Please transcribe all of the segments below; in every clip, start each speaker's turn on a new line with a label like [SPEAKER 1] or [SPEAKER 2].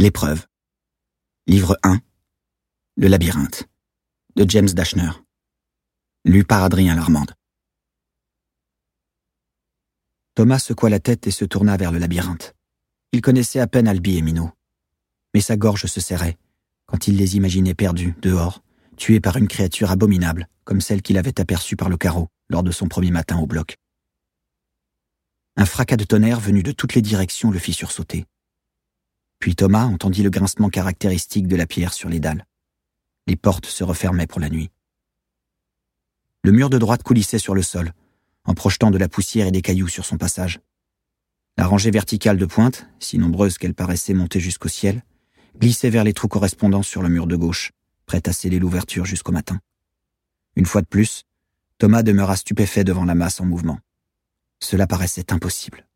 [SPEAKER 1] L'épreuve. Livre 1. Le labyrinthe. De James Dashner. Lu par Adrien Larmande. Thomas secoua la tête et se tourna vers le labyrinthe. Il connaissait à peine Albi et Minot. Mais sa gorge se serrait quand il les imaginait perdus, dehors, tués par une créature abominable, comme celle qu'il avait aperçue par le carreau lors de son premier matin au bloc. Un fracas de tonnerre venu de toutes les directions le fit sursauter. Puis Thomas entendit le grincement caractéristique de la pierre sur les dalles. Les portes se refermaient pour la nuit. Le mur de droite coulissait sur le sol, en projetant de la poussière et des cailloux sur son passage. La rangée verticale de pointes, si nombreuse qu'elle paraissait monter jusqu'au ciel, glissait vers les trous correspondants sur le mur de gauche, prête à sceller l'ouverture jusqu'au matin. Une fois de plus, Thomas demeura stupéfait devant la masse en mouvement. Cela paraissait impossible.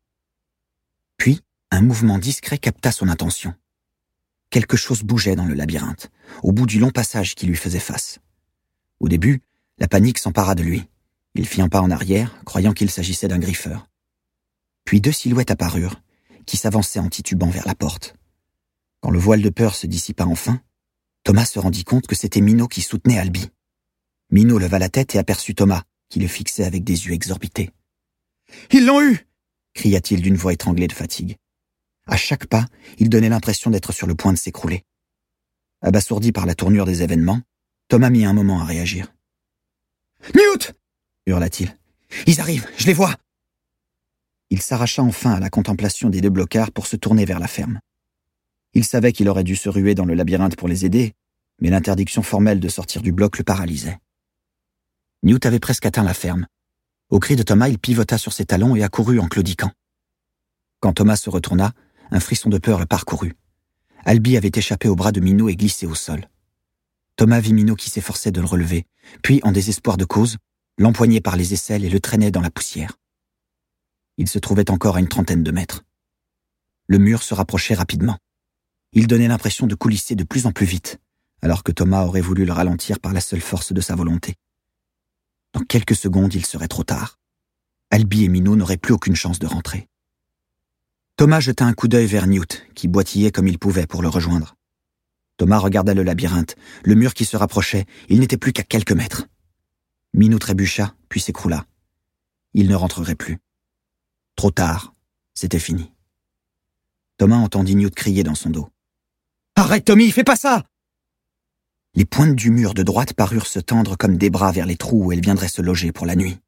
[SPEAKER 1] Un mouvement discret capta son attention. Quelque chose bougeait dans le labyrinthe, au bout du long passage qui lui faisait face. Au début, la panique s'empara de lui. Il fit un pas en arrière, croyant qu'il s'agissait d'un griffeur. Puis deux silhouettes apparurent, qui s'avançaient en titubant vers la porte. Quand le voile de peur se dissipa enfin, Thomas se rendit compte que c'était Minot qui soutenait Albi. Minot leva la tête et aperçut Thomas, qui le fixait avec des yeux exorbités.
[SPEAKER 2] Ils l'ont eu
[SPEAKER 1] cria-t-il d'une voix étranglée de fatigue. À chaque pas, il donnait l'impression d'être sur le point de s'écrouler. Abasourdi par la tournure des événements, Thomas mit un moment à réagir.
[SPEAKER 2] Newt
[SPEAKER 1] hurla-t-il.
[SPEAKER 2] Ils arrivent, je les vois
[SPEAKER 1] Il s'arracha enfin à la contemplation des deux blocards pour se tourner vers la ferme. Il savait qu'il aurait dû se ruer dans le labyrinthe pour les aider, mais l'interdiction formelle de sortir du bloc le paralysait. Newt avait presque atteint la ferme. Au cri de Thomas, il pivota sur ses talons et accourut en claudiquant. Quand Thomas se retourna, un frisson de peur le parcourut. Albi avait échappé au bras de Minot et glissé au sol. Thomas vit Minot qui s'efforçait de le relever, puis, en désespoir de cause, l'empoignait par les aisselles et le traînait dans la poussière. Il se trouvait encore à une trentaine de mètres. Le mur se rapprochait rapidement. Il donnait l'impression de coulisser de plus en plus vite, alors que Thomas aurait voulu le ralentir par la seule force de sa volonté. Dans quelques secondes, il serait trop tard. Albi et Minot n'auraient plus aucune chance de rentrer. Thomas jeta un coup d'œil vers Newt, qui boitillait comme il pouvait pour le rejoindre. Thomas regarda le labyrinthe, le mur qui se rapprochait, il n'était plus qu'à quelques mètres. Minou trébucha, puis s'écroula. Il ne rentrerait plus. Trop tard, c'était fini. Thomas entendit Newt crier dans son dos.
[SPEAKER 2] Arrête, Tommy, fais pas ça
[SPEAKER 1] Les pointes du mur de droite parurent se tendre comme des bras vers les trous où elle viendrait se loger pour la nuit.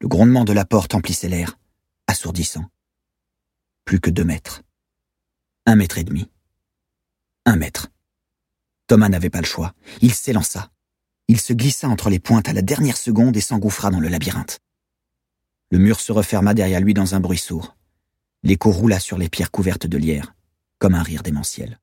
[SPEAKER 1] Le grondement de la porte emplissait l'air, assourdissant. Plus que deux mètres. Un mètre et demi. Un mètre. Thomas n'avait pas le choix. Il s'élança. Il se glissa entre les pointes à la dernière seconde et s'engouffra dans le labyrinthe. Le mur se referma derrière lui dans un bruit sourd. L'écho roula sur les pierres couvertes de lierre, comme un rire démentiel.